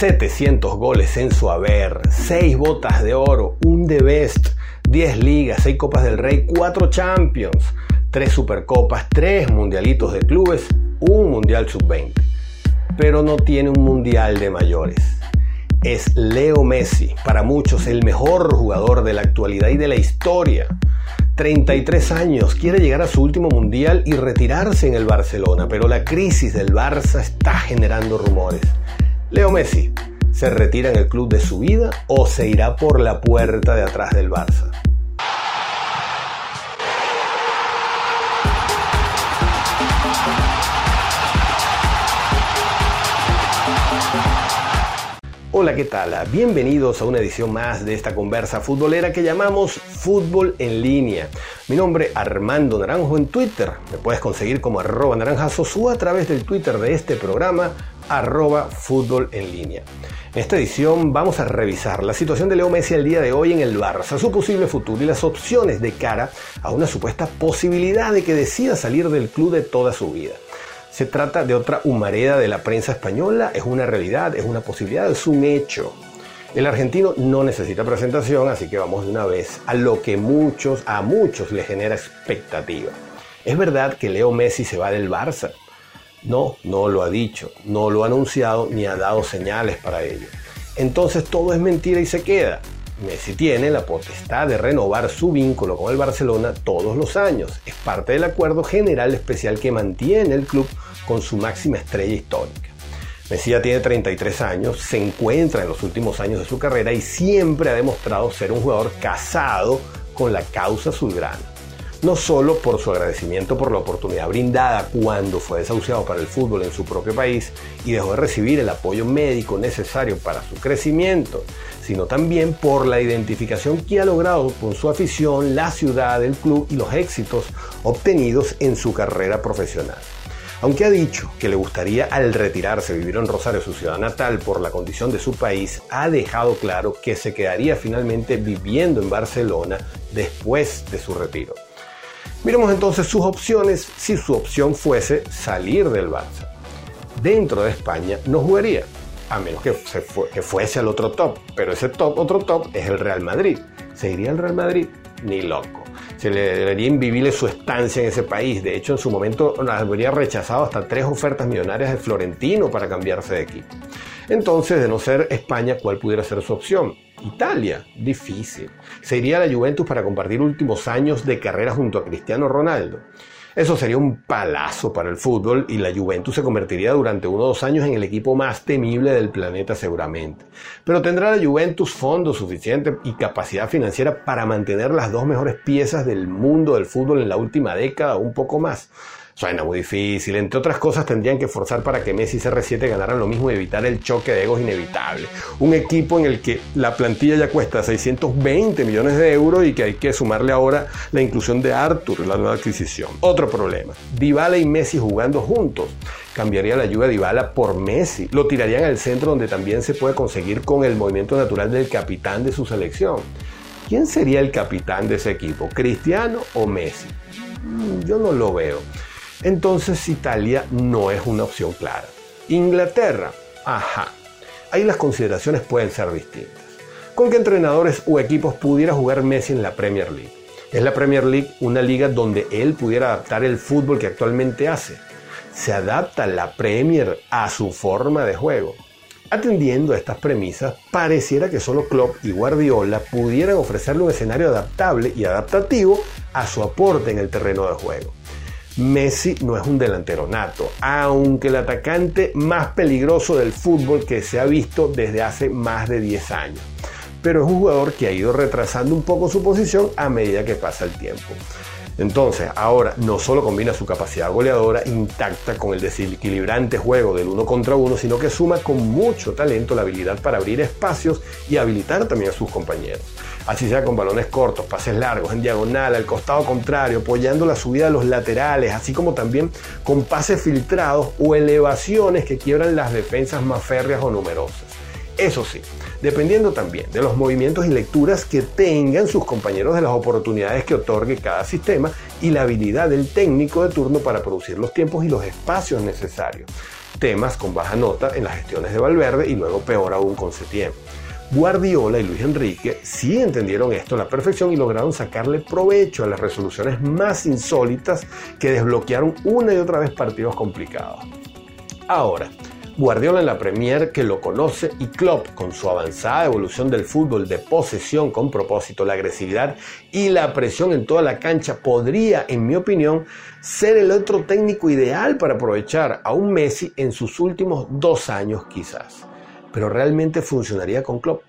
700 goles en su haber, 6 botas de oro, un The Best, 10 ligas, 6 copas del Rey, 4 Champions, 3 Supercopas, 3 mundialitos de clubes, un mundial sub-20. Pero no tiene un mundial de mayores. Es Leo Messi, para muchos el mejor jugador de la actualidad y de la historia. 33 años, quiere llegar a su último mundial y retirarse en el Barcelona, pero la crisis del Barça está generando rumores. Leo Messi, ¿se retira en el club de su vida o se irá por la puerta de atrás del Barça? Hola, ¿qué tal? Bienvenidos a una edición más de esta conversa futbolera que llamamos Fútbol en línea. Mi nombre Armando Naranjo en Twitter. Me puedes conseguir como arroba o a través del Twitter de este programa arroba fútbol en línea. En esta edición vamos a revisar la situación de Leo Messi el día de hoy en el Barça, su posible futuro y las opciones de cara a una supuesta posibilidad de que decida salir del club de toda su vida. Se trata de otra humareda de la prensa española, es una realidad, es una posibilidad, es un hecho. El argentino no necesita presentación, así que vamos de una vez a lo que muchos, a muchos le genera expectativa. Es verdad que Leo Messi se va del Barça, no, no lo ha dicho, no lo ha anunciado ni ha dado señales para ello. Entonces todo es mentira y se queda. Messi tiene la potestad de renovar su vínculo con el Barcelona todos los años. Es parte del acuerdo general especial que mantiene el club con su máxima estrella histórica. Messi ya tiene 33 años, se encuentra en los últimos años de su carrera y siempre ha demostrado ser un jugador casado con la causa azulgrana no solo por su agradecimiento por la oportunidad brindada cuando fue desahuciado para el fútbol en su propio país y dejó de recibir el apoyo médico necesario para su crecimiento, sino también por la identificación que ha logrado con su afición, la ciudad, el club y los éxitos obtenidos en su carrera profesional. Aunque ha dicho que le gustaría al retirarse vivir en Rosario, su ciudad natal, por la condición de su país, ha dejado claro que se quedaría finalmente viviendo en Barcelona después de su retiro. Miremos entonces sus opciones si su opción fuese salir del Barça. Dentro de España no jugaría, a menos que, fuese al otro top, pero ese top, otro top es el Real Madrid. ¿Se iría al Real Madrid? Ni loco. Se le debería invivirle su estancia en ese país. De hecho, en su momento habría rechazado hasta tres ofertas millonarias de Florentino para cambiarse de equipo. Entonces, de no ser España, ¿cuál pudiera ser su opción? Italia, difícil. Se iría a la Juventus para compartir últimos años de carrera junto a Cristiano Ronaldo. Eso sería un palazo para el fútbol y la Juventus se convertiría durante uno o dos años en el equipo más temible del planeta seguramente. Pero tendrá la Juventus fondos suficientes y capacidad financiera para mantener las dos mejores piezas del mundo del fútbol en la última década o un poco más. Suena muy difícil. Entre otras cosas, tendrían que forzar para que Messi y CR7 ganaran lo mismo y evitar el choque de egos inevitable. Un equipo en el que la plantilla ya cuesta 620 millones de euros y que hay que sumarle ahora la inclusión de Arthur, la nueva adquisición. Otro problema. Dybala y Messi jugando juntos. Cambiaría la lluvia de Dybala por Messi. Lo tirarían al centro donde también se puede conseguir con el movimiento natural del capitán de su selección. ¿Quién sería el capitán de ese equipo? ¿Cristiano o Messi? Mm, yo no lo veo entonces Italia no es una opción clara. Inglaterra, ajá. Ahí las consideraciones pueden ser distintas. ¿Con qué entrenadores o equipos pudiera jugar Messi en la Premier League? ¿Es la Premier League una liga donde él pudiera adaptar el fútbol que actualmente hace? ¿Se adapta la Premier a su forma de juego? Atendiendo a estas premisas, pareciera que solo Klopp y Guardiola pudieran ofrecerle un escenario adaptable y adaptativo a su aporte en el terreno de juego. Messi no es un delantero nato, aunque el atacante más peligroso del fútbol que se ha visto desde hace más de 10 años. Pero es un jugador que ha ido retrasando un poco su posición a medida que pasa el tiempo. Entonces, ahora no solo combina su capacidad goleadora intacta con el desequilibrante juego del uno contra uno, sino que suma con mucho talento la habilidad para abrir espacios y habilitar también a sus compañeros. Así sea con balones cortos, pases largos, en diagonal, al costado contrario, apoyando la subida de los laterales, así como también con pases filtrados o elevaciones que quiebran las defensas más férreas o numerosas. Eso sí, dependiendo también de los movimientos y lecturas que tengan sus compañeros de las oportunidades que otorgue cada sistema y la habilidad del técnico de turno para producir los tiempos y los espacios necesarios. temas con baja nota en las gestiones de Valverde y luego peor aún con Setién. Guardiola y Luis Enrique sí entendieron esto a la perfección y lograron sacarle provecho a las resoluciones más insólitas que desbloquearon una y otra vez partidos complicados. Ahora, Guardiola en la Premier que lo conoce y Klopp con su avanzada evolución del fútbol de posesión con propósito, la agresividad y la presión en toda la cancha podría, en mi opinión, ser el otro técnico ideal para aprovechar a un Messi en sus últimos dos años quizás pero realmente funcionaría con Klopp.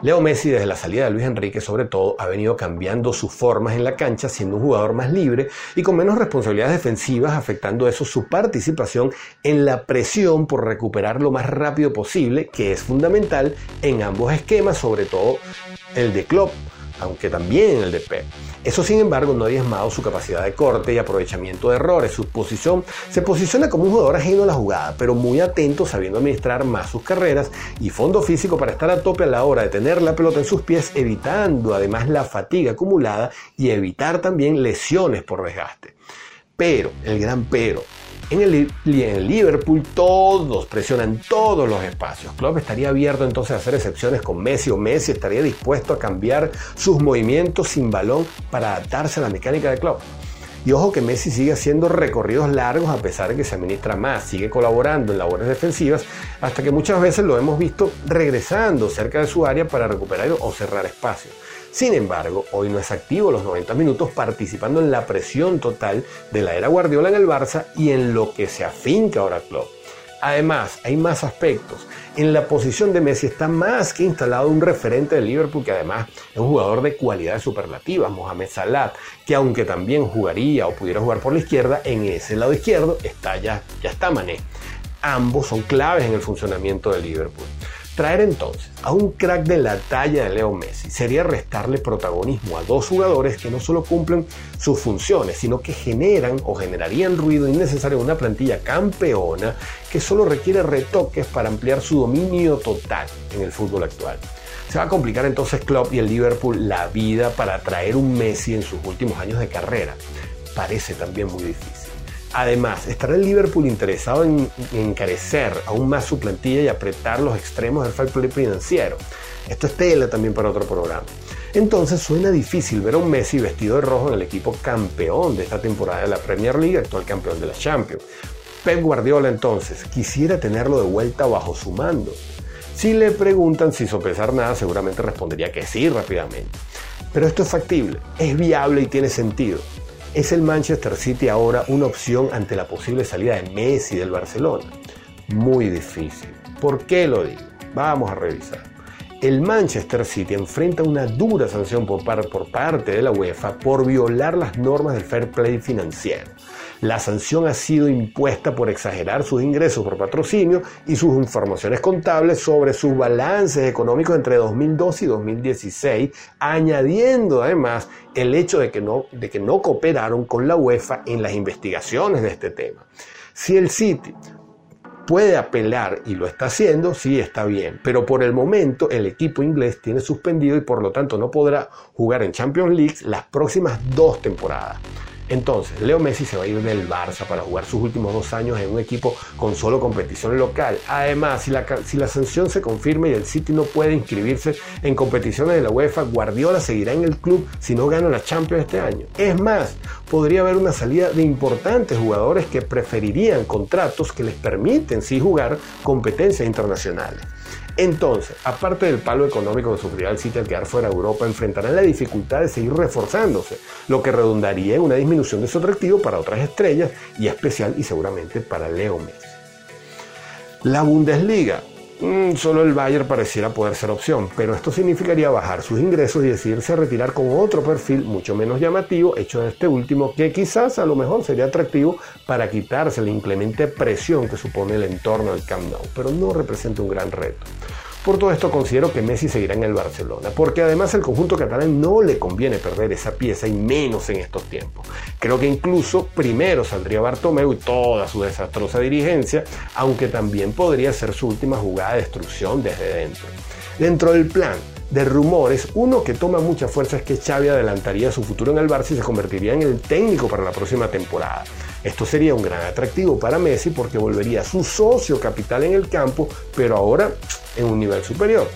Leo Messi desde la salida de Luis Enrique sobre todo ha venido cambiando sus formas en la cancha, siendo un jugador más libre y con menos responsabilidades defensivas, afectando eso su participación en la presión por recuperar lo más rápido posible, que es fundamental en ambos esquemas, sobre todo el de Klopp, aunque también el de Pep. Eso, sin embargo, no ha diezmado su capacidad de corte y aprovechamiento de errores. Su posición se posiciona como un jugador ajeno a la jugada, pero muy atento, sabiendo administrar más sus carreras y fondo físico para estar a tope a la hora de tener la pelota en sus pies, evitando además la fatiga acumulada y evitar también lesiones por desgaste. Pero, el gran pero, en el, Liverpool todos presionan todos los espacios. Klopp estaría abierto entonces a hacer excepciones con Messi o Messi estaría dispuesto a cambiar sus movimientos sin balón para adaptarse a la mecánica de Klopp. Y ojo que Messi sigue haciendo recorridos largos a pesar de que se administra más, sigue colaborando en labores defensivas, hasta que muchas veces lo hemos visto regresando cerca de su área para recuperar o cerrar espacios. Sin embargo, hoy no es activo los 90 minutos participando en la presión total de la era Guardiola en el Barça y en lo que se afinca ahora Klopp. Además, hay más aspectos. En la posición de Messi está más que instalado un referente de Liverpool que además es un jugador de cualidades superlativas, Mohamed Salah, que aunque también jugaría o pudiera jugar por la izquierda, en ese lado izquierdo está ya, ya está Mané. Ambos son claves en el funcionamiento de Liverpool. Traer entonces a un crack de la talla de Leo Messi sería restarle protagonismo a dos jugadores que no solo cumplen sus funciones, sino que generan o generarían ruido innecesario en una plantilla campeona que solo requiere retoques para ampliar su dominio total en el fútbol actual. Se va a complicar entonces Klopp y el Liverpool la vida para traer un Messi en sus últimos años de carrera. Parece también muy difícil. Además, estará el Liverpool interesado en, encarecer aún más su plantilla y apretar los extremos del fair play financiero. Esto es tela también para otro programa. Entonces suena difícil ver a un Messi vestido de rojo en el equipo campeón de esta temporada de la Premier League, actual campeón de la Champions. Pep Guardiola entonces quisiera tenerlo de vuelta bajo su mando. Si le preguntan si sopesar nada, seguramente respondería que sí rápidamente. Pero esto es factible, es viable y tiene sentido. ¿Es el Manchester City ahora una opción ante la posible salida de Messi del Barcelona? Muy difícil. ¿Por qué lo digo? Vamos a revisar. El Manchester City enfrenta una dura sanción por, parte de la UEFA por violar las normas del fair play financiero. La sanción ha sido impuesta por exagerar sus ingresos por patrocinio y sus informaciones contables sobre sus balances económicos entre 2012 y 2016, añadiendo además el hecho de que no, de que no cooperaron con la UEFA en las investigaciones de este tema. Si el City puede apelar y lo está haciendo, sí está bien, pero por el momento el equipo inglés tiene suspendido y por lo tanto no podrá jugar en Champions League las próximas dos temporadas. Entonces, Leo Messi se va a ir del Barça para jugar sus últimos dos años en un equipo con solo competición local. Además, si la, si la sanción se confirma y el City no puede inscribirse en competiciones de la UEFA, Guardiola seguirá en el club si no gana la Champions este año. Es más, podría haber una salida de importantes jugadores que preferirían contratos que les permiten sí jugar competencias internacionales. Entonces, aparte del palo económico que sufrirá el City al quedar fuera de Europa, enfrentarán la dificultad de seguir reforzándose, lo que redundaría en una disminución de su atractivo para otras estrellas y especial y seguramente para Leo Messi. La Bundesliga. Mm, solo el Bayern pareciera poder ser opción, pero esto significaría bajar sus ingresos y decidirse a retirar con otro perfil mucho menos llamativo, hecho de este último, que quizás a lo mejor sería atractivo para quitarse la inclemente presión que supone el entorno del Camp Nou, pero no representa un gran reto. Por todo esto considero que Messi seguirá en el Barcelona, porque además el conjunto catalán no le conviene perder esa pieza y menos en estos tiempos. Creo que incluso primero saldría Bartomeu y toda su desastrosa dirigencia, aunque también podría ser su última jugada de destrucción desde dentro. Dentro del plan, de rumores, uno que toma mucha fuerza es que Xavi adelantaría su futuro en el Barça y se convertiría en el técnico para la próxima temporada. Esto sería un gran atractivo para Messi porque volvería su socio capital en el campo, pero ahora en un nivel superior.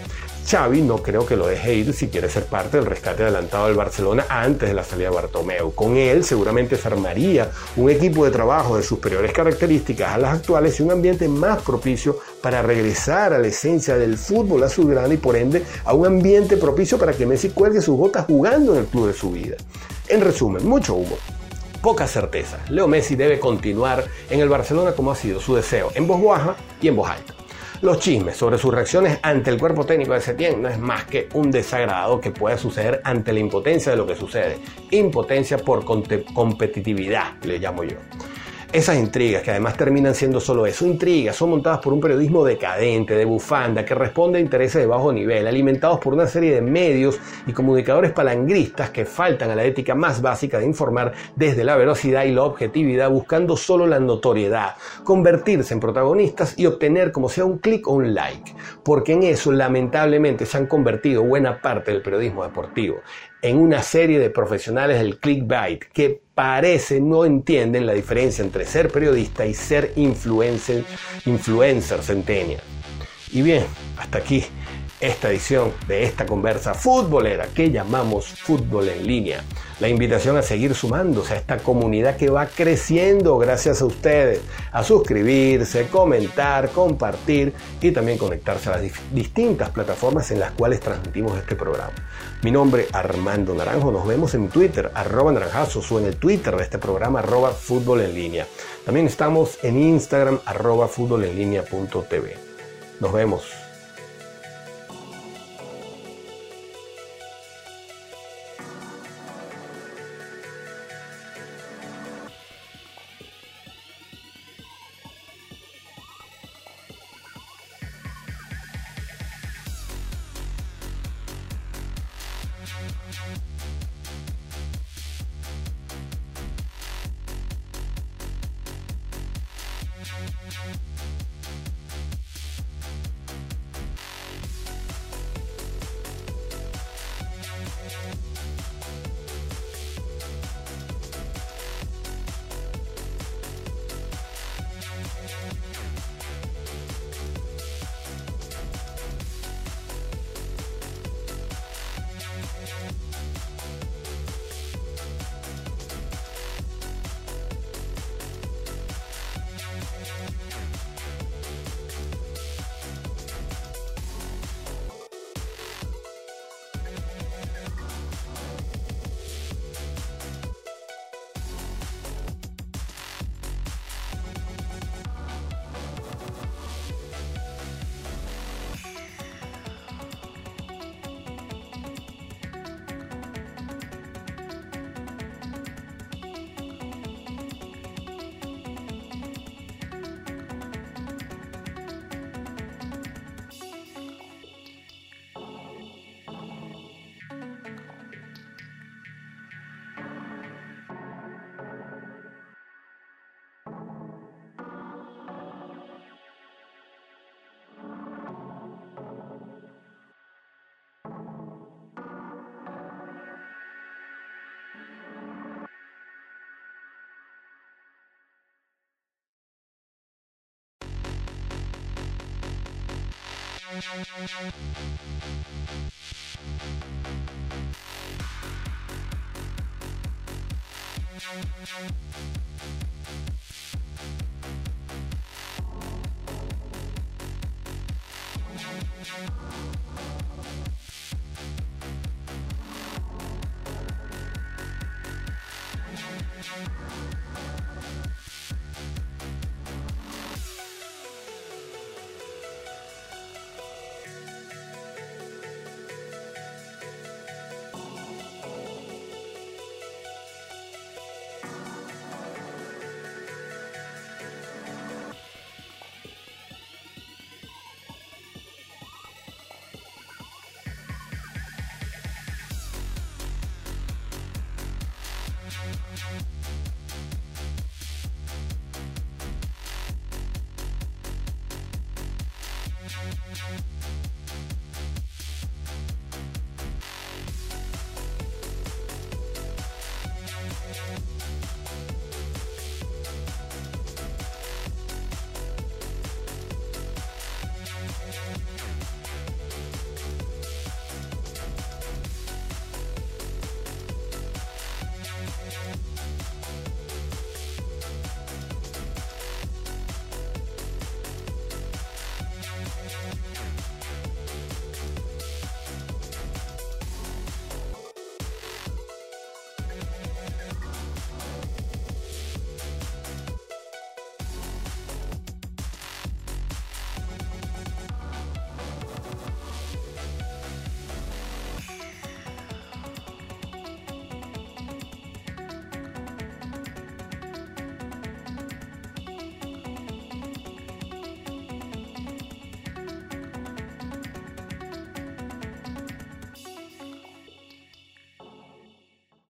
Xavi no creo que lo deje ir si quiere ser parte del rescate adelantado del Barcelona antes de la salida de Bartomeu. Con él seguramente se armaría un equipo de trabajo de superiores características a las actuales y un ambiente más propicio para regresar a la esencia del fútbol azulgrana y por ende a un ambiente propicio para que Messi cuelgue sus botas jugando en el club de su vida. En resumen, mucho humo, poca certeza. Leo Messi debe continuar en el Barcelona como ha sido su deseo, en voz baja y en voz alta. Los chismes sobre sus reacciones ante el cuerpo técnico de Setién no es más que un desagrado que puede suceder ante la impotencia de lo que sucede. Impotencia por competitividad, le llamo yo. Esas intrigas, que además terminan siendo solo eso, intrigas, son montadas por un periodismo decadente, de bufanda, que responde a intereses de bajo nivel, alimentados por una serie de medios y comunicadores palangristas que faltan a la ética más básica de informar desde la velocidad y la objetividad, buscando solo la notoriedad, convertirse en protagonistas y obtener como sea un clic o un like. Porque en eso lamentablemente se han convertido buena parte del periodismo deportivo en una serie de profesionales del clickbait que parece no entienden la diferencia entre ser periodista y ser influencer, influencer centennial. Y bien, hasta aquí esta edición de esta conversa futbolera que llamamos Fútbol en línea. La invitación a seguir sumándose a esta comunidad que va creciendo gracias a ustedes, a suscribirse, comentar, compartir y también conectarse a las distintas plataformas en las cuales transmitimos este programa. Mi nombre Armando Naranjo, nos vemos en Twitter, arroba naranjazos o en el Twitter de este programa, arroba fútbol en línea. También estamos en Instagram, arroba fútbol en línea punto TV. Nos vemos. Thank